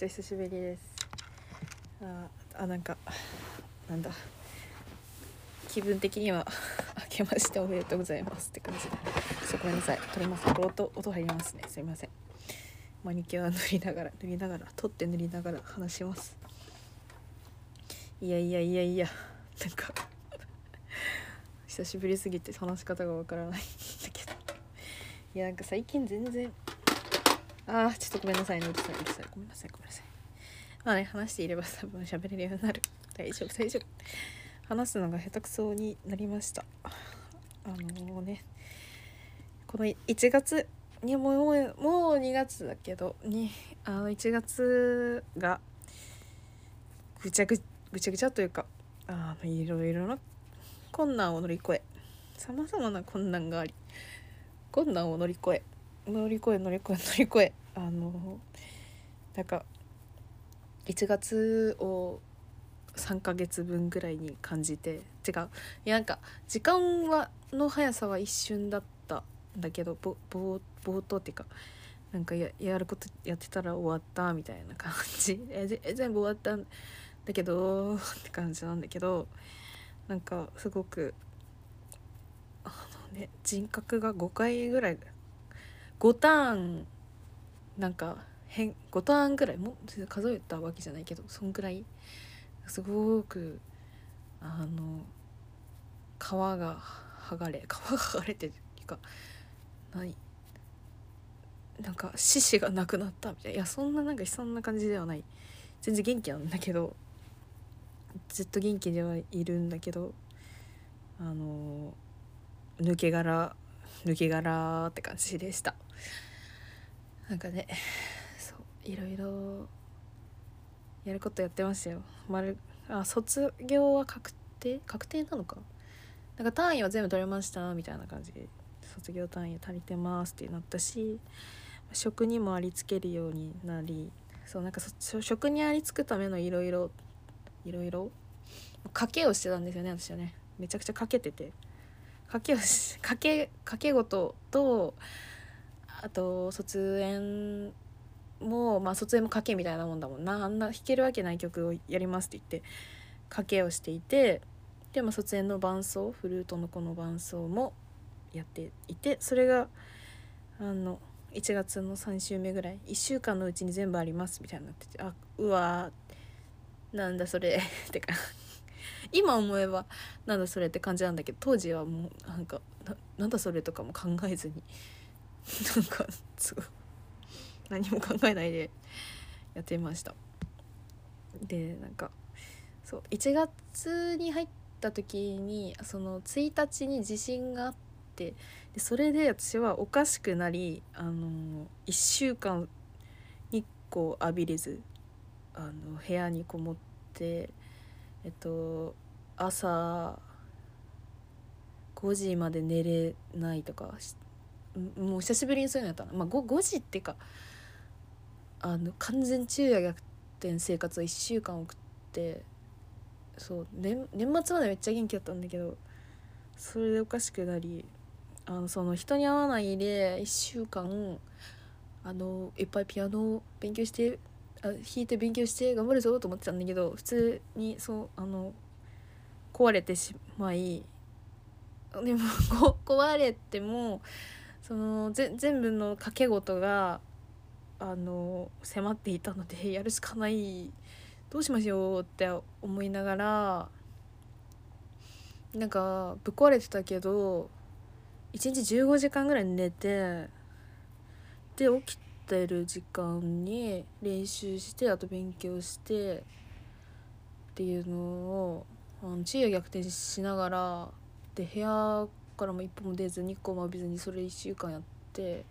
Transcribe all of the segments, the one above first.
ちゃ久しぶりです。ああなんかなんだ。気分的には 明けましておめでとうございますって感じでそうごめんなさい撮りますこれ音音入りますね。すいません。マニキュア塗りながら塗りながら取って塗りながら話します。いやいやいやいやなんか久しぶりすぎて話し方がわからないんだけど。いやなんか最近全然あーちょっとごめんなさいねうるさいうるさい。ごめんなさいごめんなさい。まあね話していれば多分喋れるようになる。大丈夫大丈夫。話すのが下手くそになりました。あのねこの1月にもうもうもう2月だけどにあの1月がぐちゃぐぐちゃぐちゃというかあのいろいろな困難を乗り越えさまざまな困難があり困難を乗り越え乗り越え乗り越え乗り越えあのなんか1月を3ヶ月分ぐらいに感じて違う。いやなんか時間はの速さは一瞬だったんだけどぼぼ冒頭っていうかなんかややることやってたら終わったみたいな感じ。えぜ全部終わったんだけどって感じなんだけどなんかすごくあのね人格が5回ぐらい5ターンなんか変5ターンぐらいも数えたわけじゃないけどそんぐらいすごくあの皮が剥がれ 皮が剥がれてるっていうか何なんか獅子がなくなったみたいな。いやそんななんかそんな感じではない。全然元気なんだけどずっと元気ではいるんだけどあの抜け殻抜け殻って感じでした。なんかねそういろいろやることやってましたよ。丸あ卒業は確定？確定なのか？なんか単位は全部取れましたみたいな感じ。で卒業単位足りてますってなったし職にもありつけるようになりそうなんか職にありつくためのいろいろいろいろ賭けをしてたんですよね私はね。めちゃくちゃ賭けてて。賭けをし賭け賭け事とあと卒園もまあ卒園も賭けみたいなもんだもんな。あんな弾けるわけない曲をやりますって言って賭けをしていてでも卒園の伴奏フルートの子の伴奏もやっていてそれがあの1月の3週目ぐらい1週間のうちに全部ありますみたいになっててあうわなんだそれ ってか今思えばなんだそれって感じなんだけど当時はもうなんかななんだそれとかも考えずになんかすごい何も考えないでやってました。でなんかそう1月に入った時にその1日に地震があってでそれで私はおかしくなりあの1週間日光浴びれずあの部屋にこもってえっと朝5時まで寝れないとかしてもう久しぶりにそういうのやったな、まあ、5, 5時っていうかあの完全昼夜逆転生活を1週間送ってそう年年末までめっちゃ元気だったんだけどそれでおかしくなりあのその人に会わないで1週間あのいっぱいピアノを勉強してあ弾いて勉強して頑張るぞと思ってたんだけど普通にそうあの壊れてしまいでも壊れてもそのぜ全部の掛け事があの迫っていたので やるしかない。どうしましょうって思いながらなんかぶっ壊れてたけど1日15時間ぐらい寝てで起きてる時間に練習してあと勉強してっていうのをあの昼夜逆転しながらで部屋からも一歩も出ず日光も浴びずにそれ1週間やって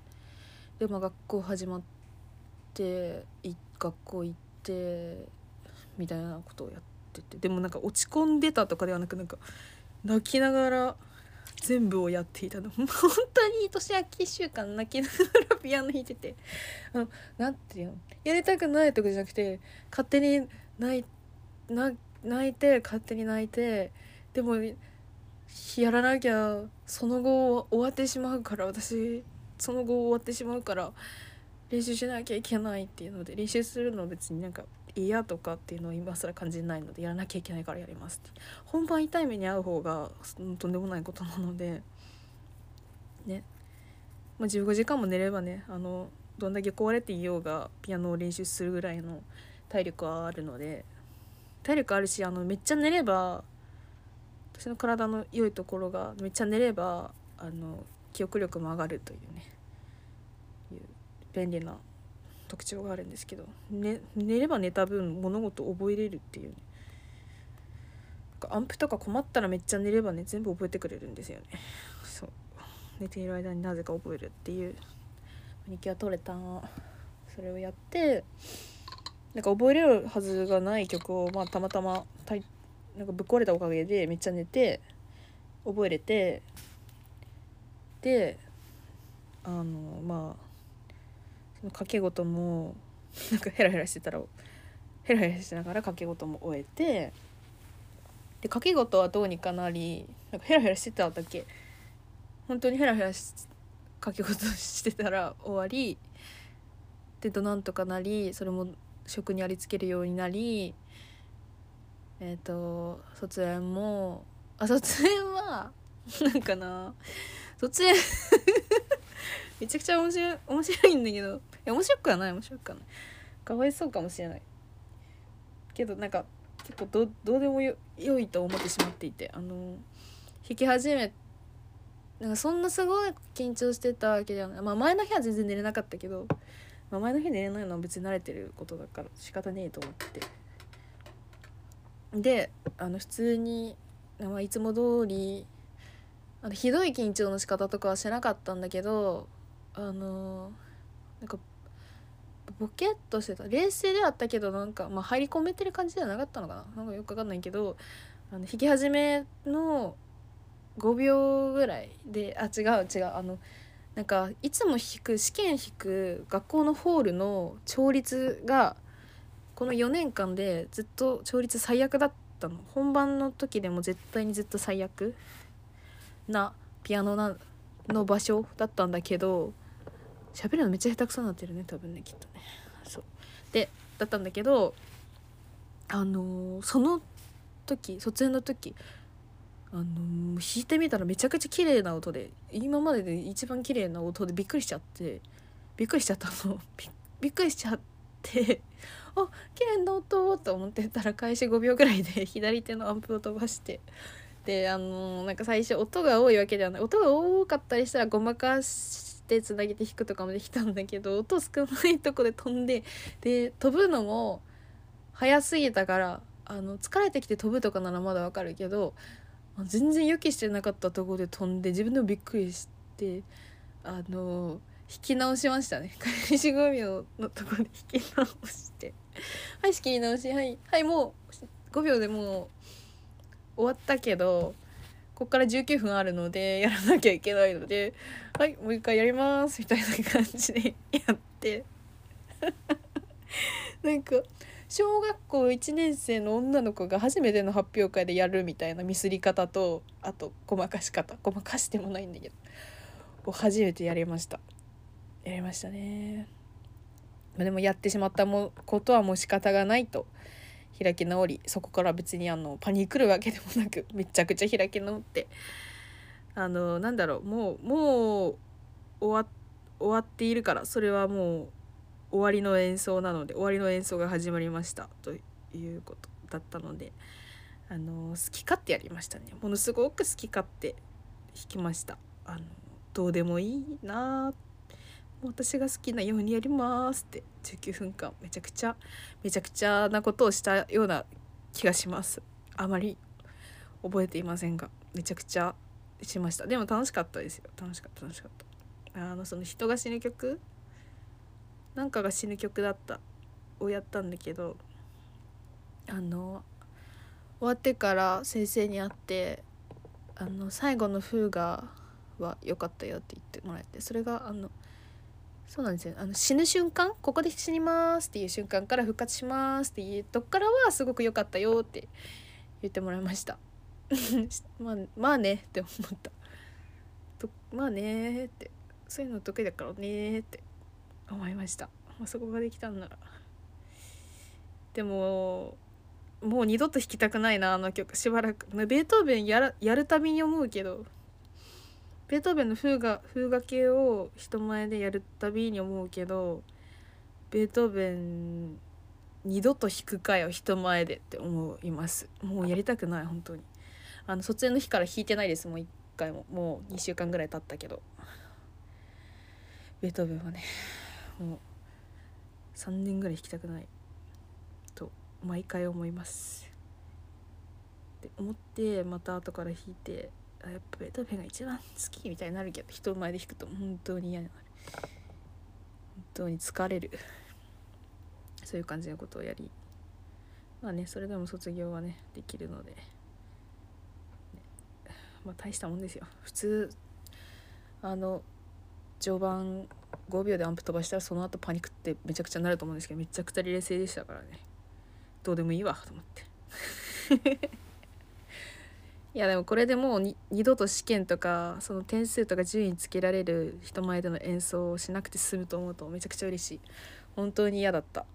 で、まあ、学校始まって学校行ってみたいなことをやっててでもなんか落ち込んでたとかではなくなんか泣きながら全部をやっていたの。本当に年明け1週間泣きながらピアノ弾いててあのなんていうの？やりたくないとかじゃなくて勝手に泣い泣いて勝手に泣いてでもやらなきゃその後終わってしまうから私その後終わってしまうから練習しなきゃいけないっていうので練習するの別になんか嫌とかっていうのを今更感じないのでやらなきゃいけないからやりますって。本番痛い目に遭う方がとんでもないことなのでね。まあ15時間も寝ればねあのどんだけ壊れていようがピアノを練習するぐらいの体力はあるので体力あるしあのめっちゃ寝れば私の体の良いところがめっちゃ寝ればあの記憶力も上がるというね。いう便利な特徴があるんですけど、ね、寝れば寝た分物事を覚えれるっていうね。アンプとか困ったらめっちゃ寝ればね全部覚えてくれるんですよね。そう。寝ている間になぜか覚えるっていう。マニキュア取れた。それをやってなんか覚えれるはずがない曲を、まあ、たまたまたいなんかぶっ壊れたおかげでめっちゃ寝て覚えれてであのまあその掛け事も なんかヘラヘラしてたらヘラヘラしながら掛け事も終えてで掛け事はどうにかなりなんかヘラヘラしてただけ。本当にヘラヘラし掛け事してたら 終わり。でとなんとかなりそれも職にありつけるようになり。えっ、ー、と卒園もあ卒園は なんかな卒園 めちゃくちゃ面白い面白いんだけど面白くはない面白くはない。かわいそうかもしれない。けどなんか結構どどうでもよ良いと思ってしまっていてあの弾き始めなんかそんなすごい緊張してたわけじゃない。まあ前の日は全然寝れなかったけど、まあ、前の日寝れないのは別に慣れてることだから仕方ねえと思って。であの普通に、まあ、いつも通りあのひどい緊張の仕方とかはしてなかったんだけどあのなんかボケっとしてた。冷静ではあったけどなんか、まあ、入り込めてる感じではなかったのかな。なんかよくわかんないけどあの弾き始めの5秒ぐらいであ違う違う。あのなんかいつも弾く試験弾く学校のホールの調律がこの4年間でずっと調律最悪だったの。本番の時でも絶対にずっと最悪なピアノなの場所だったんだけど喋るのめっちゃ下手くそになってるね多分ねきっとね。そう。でだったんだけどあのー、その時卒園の時あのー、弾いてみたらめちゃくちゃ綺麗な音で今までで一番綺麗な音でびっくりしちゃってびっくりしちゃったの。びっくりしちゃってあ綺麗な音と思ってたら開始5秒ぐらいで 左手のアンプを飛ばして。であのー、なんか最初音が多いわけではない。音が多かったりしたらごまかしてつなげて弾くとかもできたんだけど音少ないとこで飛んでで飛ぶのも早すぎたからあの疲れてきて飛ぶとかならまだわかるけど全然予期してなかったとこで飛んで自分でもびっくりしてあの引き直しましたね。開始5秒のとこで引き直して。はい仕切り直し。はい。はいもう5秒でもう終わったけどこっから19分あるのでやらなきゃいけないのではいもう一回やります。みたいな感じで やって。なんか小学校1年生の女の子が初めての発表会でやるみたいなミスり方とあとごまかし方。ごまかしてもないんだけど。を初めてやりました。やりましたね。までもやってしまったもことはもう仕方がないと。開き直りそこから別にあのパニクるわけでもなくめちゃくちゃ開き直って。あのなんだろうもうもう終わ終わっているからそれはもう終わりの演奏なので終わりの演奏が始まりましたということだったので。あの好き勝手やりましたね。ものすごく好き勝手弾きました。あのどうでもいいなって。私が好きなようにやりますって。19分間めちゃくちゃめちゃくちゃなことをしたような気がします。あまり覚えていませんがめちゃくちゃしました。でも楽しかったですよ。楽しかった楽しかった。あのその人が死ぬ曲？なんかが死ぬ曲だった。をやったんだけどあの終わってから先生に会ってあの最後のフーガは良かったよって言ってもらえてそれがあのそうなんですよ。あの死ぬ瞬間ここで死にますっていう瞬間から復活しますっていうとこからはすごく良かったよって言ってもらいました。まあまあねって思った。とまあねって。そういうの得意だからねって思いました。もうそこができたんなら。でももう二度と弾きたくないなあの曲。しばらく。ベートーベンやらやるたびに思うけど。ベートーベンの風画風画系を人前でやるたびに思うけどベートーベン二度と弾くかよ人前でって思います。もうやりたくない本当に。あの卒園の日から弾いてないですもう一回も。もう2週間ぐらい経ったけど。ベートーベンはねもう3年ぐらい弾きたくない。と毎回思います。って思ってまた後から弾いてやっぱベートーベンが一番好きみたいになるけど人前で弾くと本当に嫌になる本当に疲れる。そういう感じのことをやり。まあねそれでも卒業はねできるので、ね、まあ大したもんですよ。普通あの序盤5秒でアンプ飛ばしたらその後パニックってめちゃくちゃなると思うんですけどめちゃくちゃ冷静でしたからね。どうでもいいわと思って。いやでもこれでもう二度と試験とかその点数とか順位つけられる人前での演奏をしなくて済むと思うとめちゃくちゃ嬉しい。本当に嫌だった。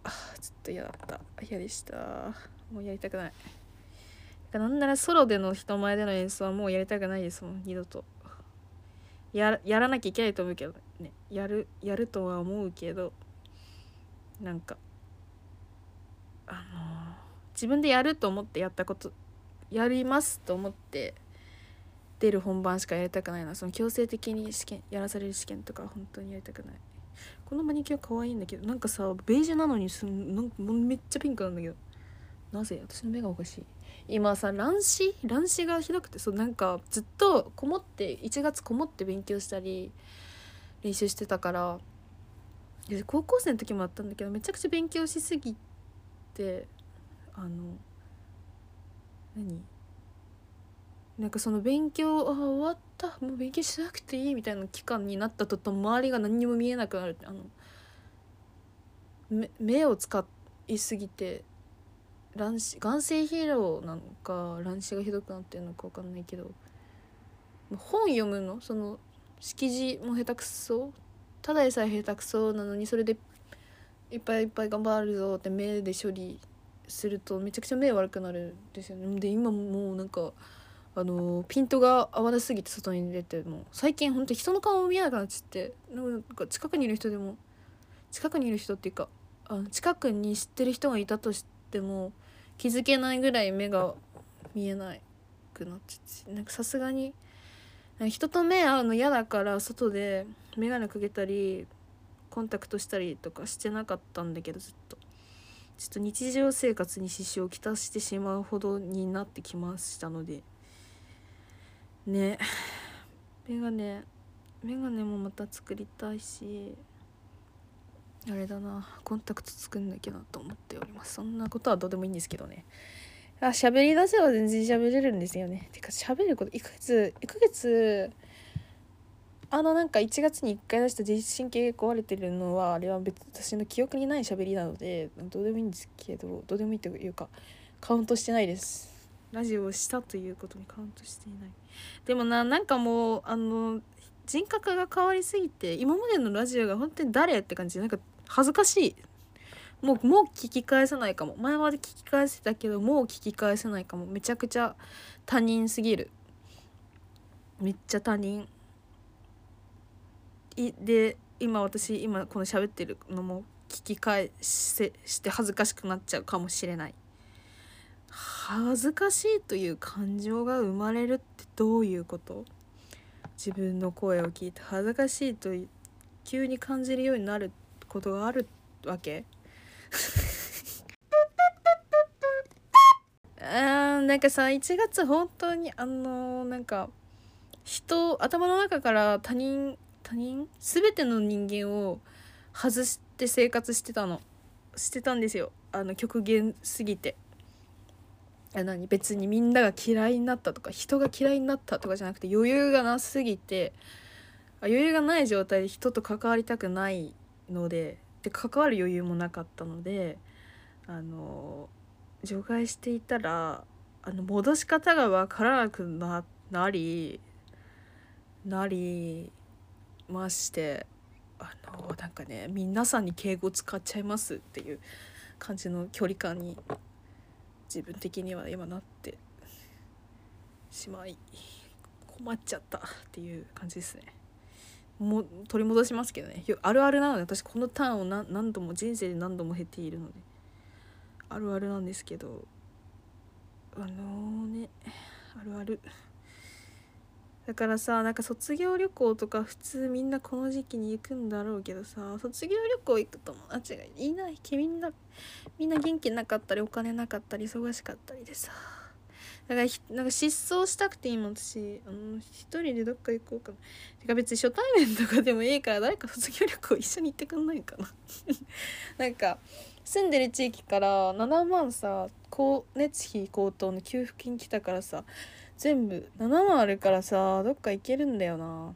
ちょっと嫌だった。嫌でした。もうやりたくない。なんならソロでの人前での演奏はもうやりたくないですもん二度と。ややらなきゃいけないと思うけどね。やるやるとは思うけどなんかあのー、自分でやると思ってやったことやりますと思って出る本番しかやりたくないな。その強制的に試験やらされる試験とか本当にやりたくない。このマニキュア可愛いんだけどなんかさベージュなのにすんなんかめっちゃピンクなんだけど。なぜ？私の目がおかしい。今さ乱視？乱視がひどくてそうなんかずっとこもって1月こもって勉強したり練習してたから。高校生の時もあったんだけどめちゃくちゃ勉強しすぎてあの何？なんかその勉強あ終わった？もう勉強しなくていいみたいな期間になったとと周りが何にも見えなくなるあの目を使いすぎて乱視眼性疲労なのか乱視がひどくなってるのか分かんないけど本読むの？その識字も下手くそ？ただでさえ下手くそなのにそれでいっぱいいっぱい頑張るぞって目で処理するとめちゃくちゃ目悪くなるんですよね。で今もうなんかあのピントが合わなすぎて外に出ても最近ほんと人の顔も見えなくなっちゃって。なんか近くにいる人でも近くにいる人っていうかあの近くに知ってる人がいたとしても気づけないぐらい目が見えなくなっちゃって。なんかさすがに人と目合うの嫌だから外で眼鏡かけたりコンタクトしたりとかしてなかったんだけどずっと。ちょっと日常生活に支障をきたしてしまうほどになってきましたので。ね。眼鏡眼鏡もまた作りたいし。あれだな。コンタクト作んなきゃなと思っております。そんなことはどうでもいいんですけどね。あ喋り出せば全然喋れるんですよね。てか喋ること1ヶ月1ヶ月あのなんか1月に1回出した自律神経が壊れてるのはあれは別私の記憶にない喋りなのでどうでもいいんですけどどうでもいいというかカウントしてないです。ラジオをしたということにカウントしていない。でもななんかもうあの人格が変わりすぎて今までのラジオが本当に誰って感じなんか恥ずかしい。もうもう聞き返せないかも。前まで聞き返せたけどもう聞き返せないかも。めちゃくちゃ他人すぎる。めっちゃ他人。で今私今この喋ってるのも聞き返せして恥ずかしくなっちゃうかもしれない。恥ずかしいという感情が生まれるってどういうこと？自分の声を聞いて恥ずかしいと急に感じるようになることがあるわけ？あなんかさ1月本当にあのー、なんか人頭の中から他人他人？全ての人間を外して生活してたの。してたんですよ。あの極限すぎて。何？別にみんなが嫌いになったとか人が嫌いになったとかじゃなくて余裕がなすぎて。余裕がない状態で人と関わりたくないので。で関わる余裕もなかったのであの除外していたらあの戻し方が分からなくなりなりましてあのなんかね皆さんに敬語使っちゃいますっていう感じの距離感に自分的には今なってしまい困っちゃったっていう感じですね。もう取り戻しますけどねあるあるなので私このターンを何度も人生で何度も経ているのであるあるなんですけどあのねあるあるだからさなんか卒業旅行とか普通みんなこの時期に行くんだろうけどさ卒業旅行行く友達がいない。みんなみんな元気なかったりお金なかったり忙しかったりでさ。だからなんか失踪したくて今私あの一人でどっか行こうかな。てか別に初対面とかでもいいから誰か卒業旅行一緒に行ってくんないかな。なんか住んでる地域から7万さ光熱費高騰の給付金来たからさ全部7万あるからさどっか行けるんだよな。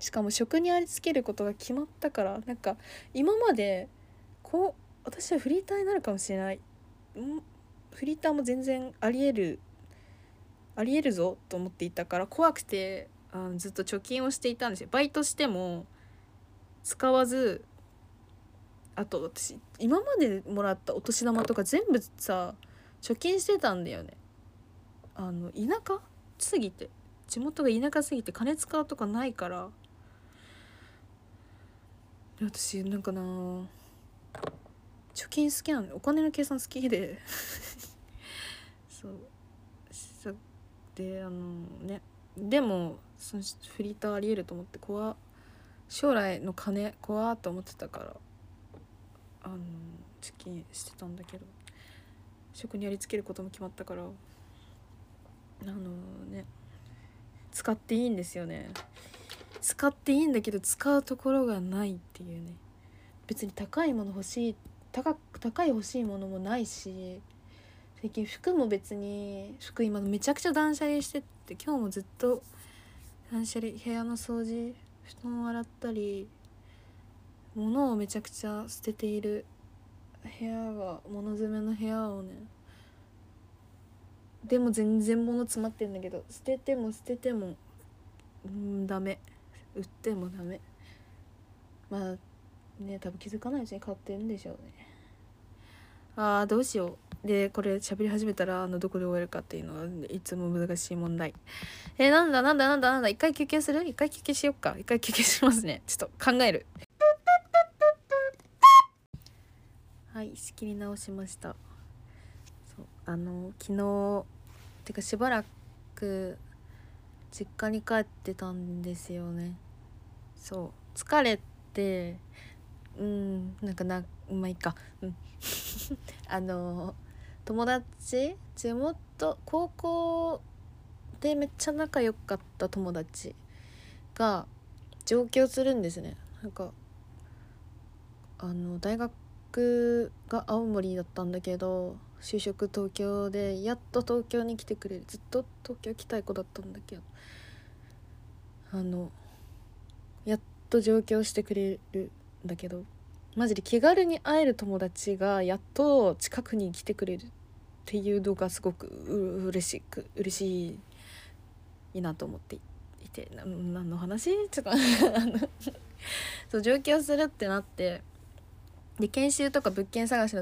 しかも職にありつけることが決まったからなんか今までこう私はフリーターになるかもしれない。フリーターも全然ありえるありえるぞと思っていたから怖くてあのずっと貯金をしていたんですよ。バイトしても使わずあと私今までもらったお年玉とか全部さ貯金してたんだよね。あの田舎すぎて地元が田舎すぎて金使うとかないから私なんかな貯金好きなんでお金の計算好きでそうであのねでもそのフリーターありえると思って怖将来の金怖っと思ってたからあの貯金してたんだけど職にやりつけることも決まったからあのね使っていいんですよね。使っていいんだけど使うところがないっていうね。別に高いもの欲しい高高い欲しいものもないし最近服も別に服今めちゃくちゃ断捨離してって今日もずっと断捨離部屋の掃除布団を洗ったり物をめちゃくちゃ捨てている部屋が物詰めの部屋をねでも全然物詰まってんだけど捨てても捨ててもうんダメ。売ってもダメ。まあね多分気づかないうちに買ってるんでしょうね。あーどうしよう。でこれ喋り始めたらあのどこで終えるかっていうのはいつも難しい問題。えー、なんだなんだなんだなんだ一回休憩する？一回休憩しよっか。一回休憩しますね。ちょっと考える。はい仕切り直しました。そうあの昨日てかしばらく実家に帰ってたんですよね。そう。疲れてうんなんかなまあいいか。うん。あの友達地元高校でめっちゃ仲良かった友達が上京するんですね。なんかあの大学が青森だったんだけど就職東京でやっと東京に来てくれる。ずっと東京来たい子だったんだけど。あのやっと上京してくれるんだけど。マジで気軽に会える友達がやっと近くに来てくれるっていうのがすごくう嬉しく嬉しいいいなと思っていて。何の話？ちょっと。そう上京するってなって。で研修とか物件探し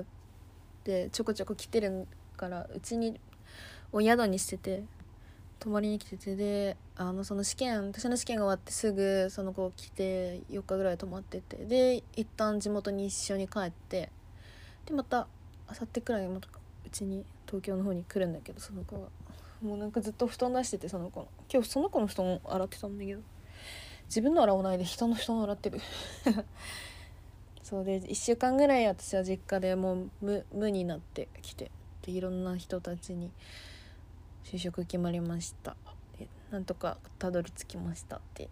でちょこちょこ来てるからうちにお宿にしてて泊まりに来ててであのその試験私の試験が終わってすぐその子来て4日ぐらい泊まっててで一旦地元に一緒に帰ってでまたあさってくらいまたうちに東京の方に来るんだけどその子が。もうなんかずっと布団出しててその子の。今日その子の布団洗ってたんだけど自分の洗わないで人の布団洗ってる。そうで1週間ぐらい私は実家でもう無無になってきてでいろんな人たちに就職決まりました。でなんとかたどり着きましたって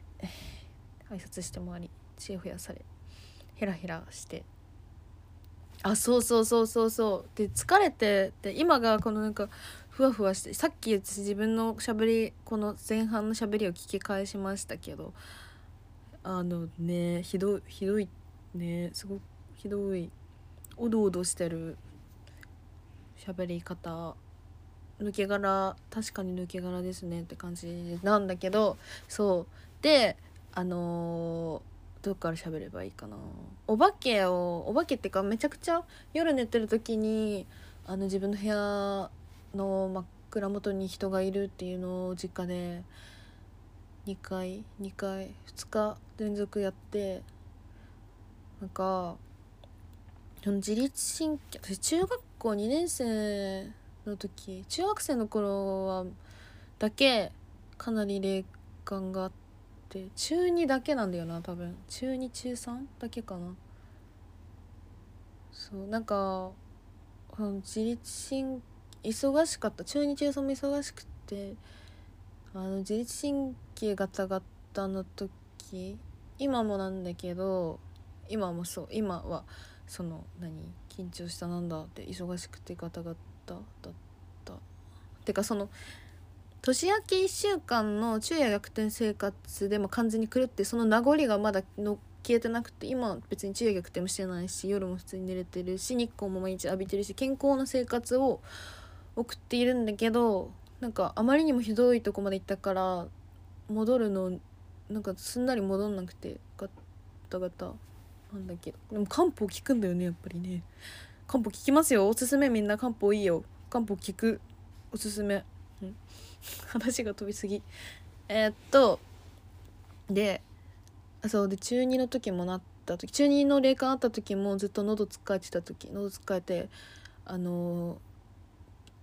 挨拶して回り知恵増やされヘラヘラして。あそうそうそうそうそう。で疲れてで今がこのなんかふわふわしてさっき私自分のしゃべりこの前半のしゃべりを聞き返しましたけどあのねひどいひどいってねすごくひどい。おどおどしてる。喋り方。抜け殻。確かに抜け殻ですね。って感じなんだけど。そう。であのどっから喋ればいいかな。お化けをお化けっていうかめちゃくちゃ夜寝てる時にあの自分の部屋の枕元に人がいるっていうのを実家で2回2回2日連続やってなんかその自律神経私中学校2年生の時中学生の頃はだけかなり霊感があって中2だけなんだよな多分。中2中3だけかな。そうなんか自律神忙しかった。中2中3も忙しくてあの自律神経ガタガタの時今もなんだけど今もそう今はその何？緊張したなんだって忙しくてガタガタだった。てかその年明け1週間の昼夜逆転生活でも完全に狂ってその名残がまだの消えてなくて今別に昼夜逆転もしてないし夜も普通に寝れてるし日光も毎日浴びてるし健康な生活を送っているんだけどなんかあまりにもひどいとこまで行ったから戻るのなんかすんなり戻んなくてガタガタ。なんだけ。どでも漢方効くんだよねやっぱりね。漢方効きますよ。おすすめ。みんな漢方いいよ。漢方効く。おすすめ、うん、話が飛びすぎ。えー、っとでそうで中2の時もなった時中2の霊感あった時もずっと喉つっかえてた時喉つっかえてあの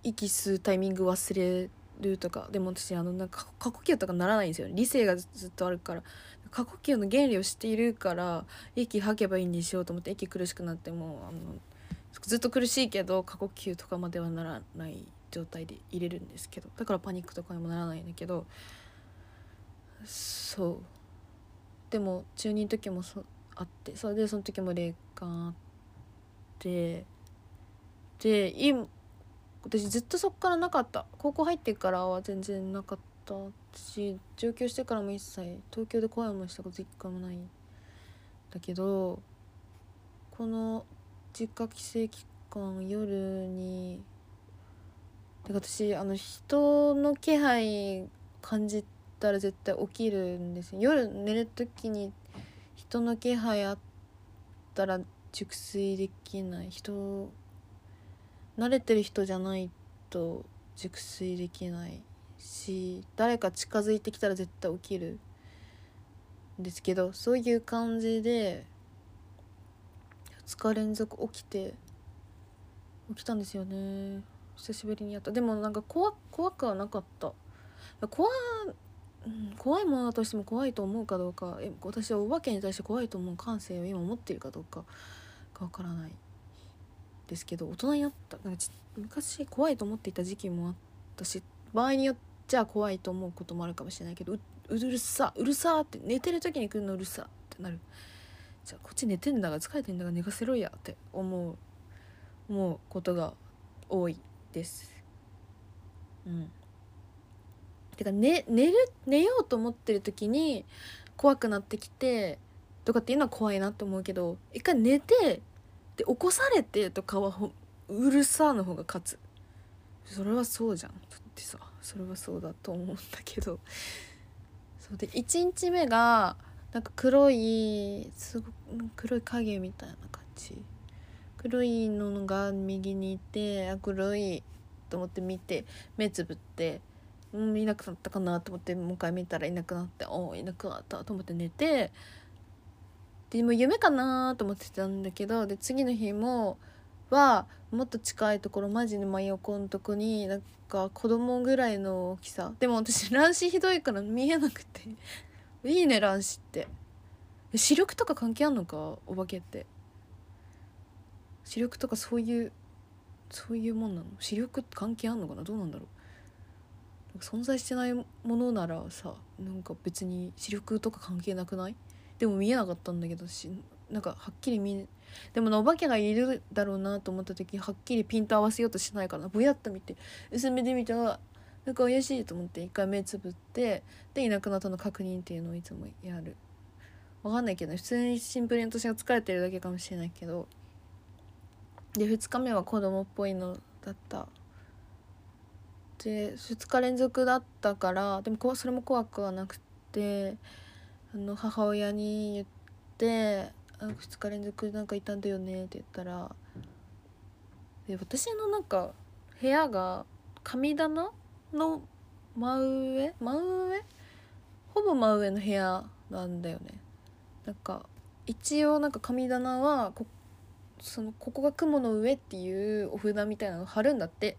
息吸うタイミング忘れるとか。でも私あのなんか過呼吸とかならないんですよ理性がずっとあるから。過呼吸の原理を知っているから息吐けばいいんでしようと思って息苦しくなってもあのずっと苦しいけど過呼吸とかまではならない状態で入れるんですけどだからパニックとかにもならないんだけどそう。でも中2の時もそあってそれでその時も霊感あってで今私ずっとそっからなかった。高校入ってからは全然なかった。し上京してからも一切東京で怖い思いしたこと一回もないんだけどこの実家帰省期間夜にで私あの人の気配感じたら絶対起きるんですよ。夜寝る時に人の気配あったら熟睡できない。人慣れてる人じゃないと熟睡できない。し誰か近づいてきたら絶対起きる。んですけどそういう感じで2日連続起きて起きたんですよね。久しぶりにやった。でもなんか怖怖くはなかった。怖,、うん、怖いものだとしても怖いと思うかどうかえ私はお化けに対して怖いと思う感性を今持っているかどうかがわからない。ですけど大人になった。なんか昔怖いと思っていた時期もあったし場合によってちゃ怖いと思うこともあるかもしれないけどううるさうるさって寝てる時に来るのうるさってなる。じゃあこっち寝てんだが疲れてんだが寝かせろやって思う思うことが多いです。うん。てか、ね、寝る寝ようと思ってる時に怖くなってきてとかっていうのは怖いなと思うけど一回寝てで起こされてとかはうるさの方が勝つ。それはそうじゃん。ってさそれはそうだと思うんだけど。そうで1日目がなんか黒いすご黒い影みたいな感じ。黒いのが右にいてあ黒いと思って見て目つぶってうんいなくなったかなと思ってもう一回見たらいなくなっておいなくなったと思って寝てでも夢かなと思ってたんだけどで次の日もはもっと近いところマジで真横のとこになんか子供ぐらいの大きさ。でも私乱視ひどいから見えなくて。いいね乱視って。視力とか関係あんのか？お化けって。視力とかそういうそういうもんなの？視力関係あんのかな？どうなんだろう。存在してないものならさなんか別に視力とか関係なくない？でも見えなかったんだけどなんかはっきり見でもお化けがいるだろうなと思った時はっきりピント合わせようとしないからぼやっと見て薄めで見たらなんか怪しいと思って一回目つぶってでいなくなったの確認っていうのをいつもやる。わかんないけど、普通にシンプルに私が疲れてるだけかもしれないけど。で2日目は子供っぽいのだった。で2日連続だったからでもそれも怖くはなくてあの母親に言っって2日連続なんかいたんだよねって言ったらで私のなんか部屋が神棚の真上？真上？ほぼ真上の部屋なんだよねなんか一応なんか神棚はこそのここが雲の上っていうお札みたいなの貼るんだって。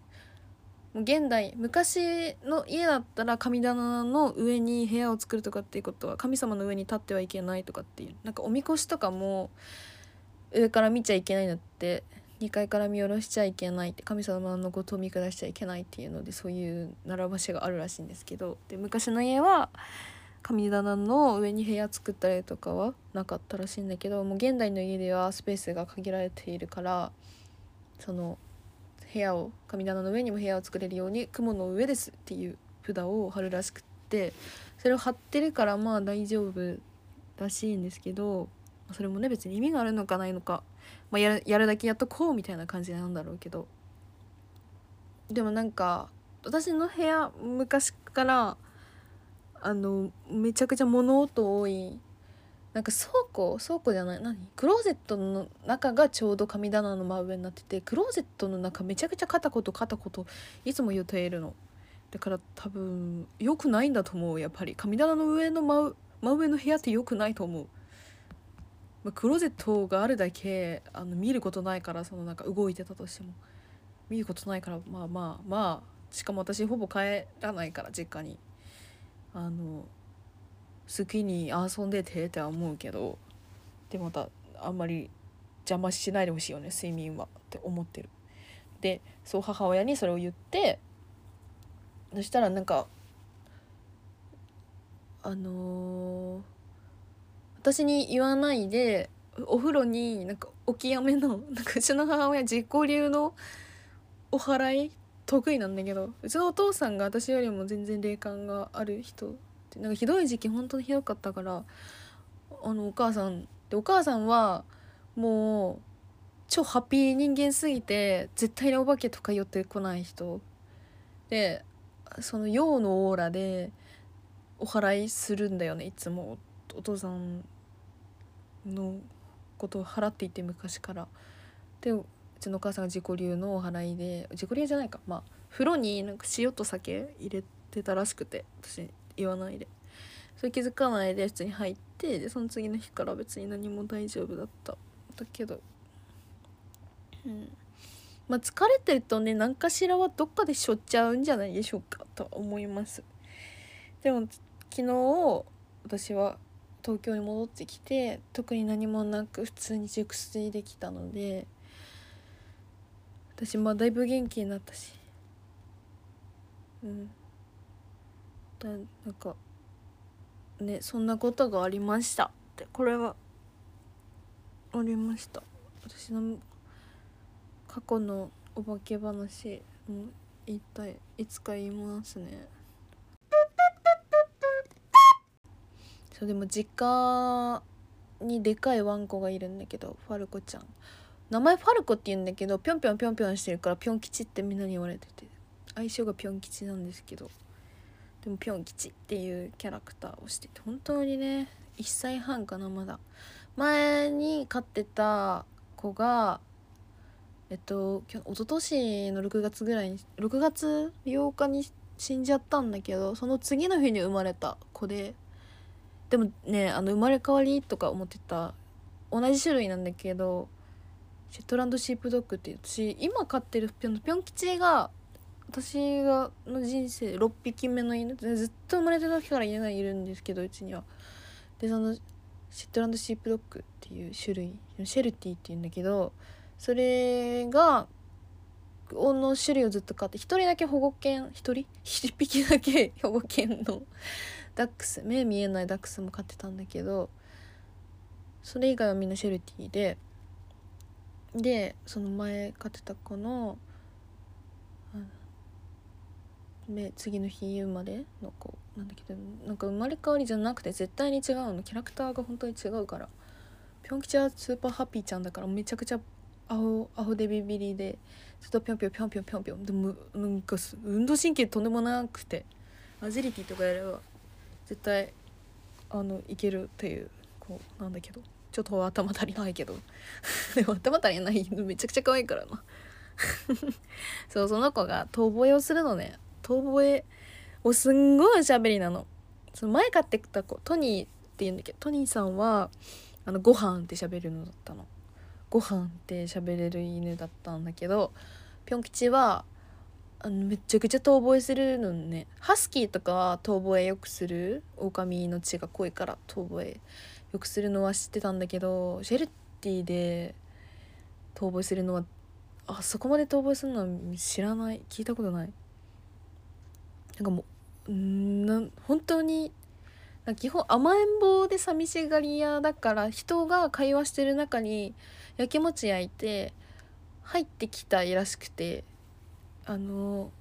もう現代昔の家だったら神棚の上に部屋を作るとかっていうことは神様の上に立ってはいけないとかっていうなんかおみこしとかも上から見ちゃいけないんだって2階から見下ろしちゃいけないって神様のことを見下しちゃいけないっていうのでそういう習わしがあるらしいんですけどで昔の家は神棚の上に部屋作ったりとかはなかったらしいんだけどもう現代の家ではスペースが限られているからその部屋を神棚の上にも部屋を作れるように「雲の上です」っていう札を貼るらしくってそれを貼ってるからまあ大丈夫らしいんですけどそれもね別に意味があるのかないのか、まあ、やるやるだけやっとこうみたいな感じなんだろうけど。でもなんか私の部屋昔からあのめちゃくちゃ物音多いなんか倉庫倉庫じゃない何？クローゼットの中がちょうど神棚の真上になっててクローゼットの中めちゃくちゃ片言片言いつも言っているの。だから多分良くないんだと思うやっぱり。神棚の上の真真上の部屋って良くないと思う、まあ、クローゼットがあるだけあの見ることないからそのなんか動いてたとしても。見ることないからまあまあまあしかも私ほぼ帰らないから実家に。あの好きに遊んでてって思うけどでまたあんまり邪魔しないでほしいよね睡眠はって思ってる。でそう母親にそれを言ってそしたらなんかあのー、私に言わないでお風呂になんか起きやめのなんかうちの母親実行流のお祓い？得意なんだけどうちのお父さんが私よりも全然霊感がある人ってなんかひどい時期本当にひどかったからあのお母さんでお母さんはもう超ハッピー人間すぎて絶対にお化けとか寄ってこない人。でその陽のオーラでお祓いするんだよねいつも。お父さんのことを払っていて昔から。でうちのお母さんが自己流のお祓いで自己流じゃないかまあ風呂になんか塩と酒入れてたらしくて私。言わないで。それ気づかないで普通に入ってでその次の日から別に何も大丈夫だった。だけど。うん。まあ疲れてるとね何かしらはどっかでしょっちゃうんじゃないでしょうかと思います。でも昨日私は東京に戻ってきて特に何もなく普通に熟睡できたので私まあだいぶ元気になったし。うん。だなんかねそんなことがありました。ってこれはありました。私の過去のお化け話も言いたいいつか言いますね。そうでも実家にでかいワンコがいるんだけどファルコちゃん。名前ファルコって言うんだけどぴょんぴょんぴょんぴょんしてるからぴょん吉ってみんなに言われてて。相性がぴょん吉なんですけど。でもぴょん吉っていうキャラクターをしてて本当にね1歳半かなまだ。前に飼ってた子がえっと一昨年の6月ぐらいに6月8日に死んじゃったんだけどその次の日に生まれた子ででもねあの生まれ変わりとか思ってた同じ種類なんだけどシェットランドシープドッグっていう私今飼ってるぴょんぴょん吉が私がの人生6匹目の犬ずっと生まれてた時から犬がいるんですけどうちには。でそのシットランドシープドッグっていう種類シェルティっていうんだけどそれがの種類をずっと飼って1人だけ保護犬1人？1匹だけ保護犬のダックス目見えないダックスも飼ってたんだけどそれ以外はみんなシェルティででその前飼ってた子ので次の日生まれの子なんだけどなんか生まれ変わりじゃなくて絶対に違うの。キャラクターが本当に違うから。ぴょん吉はスーパーハッピーちゃんだからめちゃくちゃアホアホでビビリでずっとぴょんぴょんぴょんぴょんぴょんぴょん。でもなんか運動神経とんでもなくてアジリティとかやれば絶対あのいけるっていう子なんだけど。ちょっと頭足りないけど。でも頭足りないめちゃくちゃ可愛いからな。そうその子が遠吠えをするのね。遠吠えをすんごいおしゃべりなの。その前買ってきた子トニーって言うんだけどトニーさんはあのご飯って喋るのだったの。ご飯って喋れる犬だったんだけどぴょん吉はあのめちゃくちゃ遠吠えするのね。ハスキーとかは遠吠えよくする。狼の血が濃いから遠吠えよくするのは知ってたんだけどシェルティで遠吠えするのはあそこまで遠吠えするのは知らない。聞いたことない。なんかもうんなん本当に基本甘えん坊で寂しがり屋だから人が会話してる中にやきもち焼いて入ってきたいらしくてあの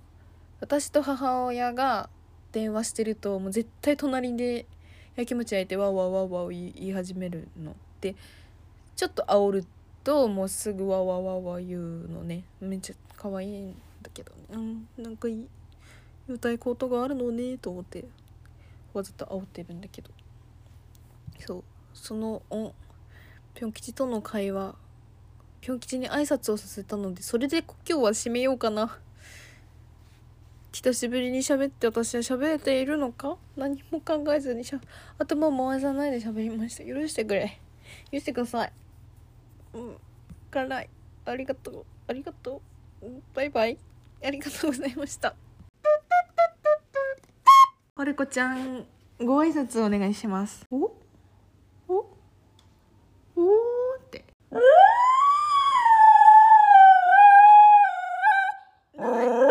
私と母親が電話してるともう絶対隣でやきもち焼いてわわわわ言い始めるの。でちょっと煽るともうすぐわわわわ言うのね。めっちゃ可愛いんだけどうんなんか言い。たいことがあるのねと思ってわざと煽ってるんだけど。そう。そのぴょん吉との会話ぴょん吉に挨拶をさせたのでそれで今日は締めようかな。久しぶりに喋って私は喋れているのか？何も考えずにしゃ頭回さないで喋りました。許してくれ。許してください。うん。辛い。ありがとう。ありがとう。バイバイ。ありがとうございました。パルコちゃんご挨拶お願いします。お？お？おって。う ー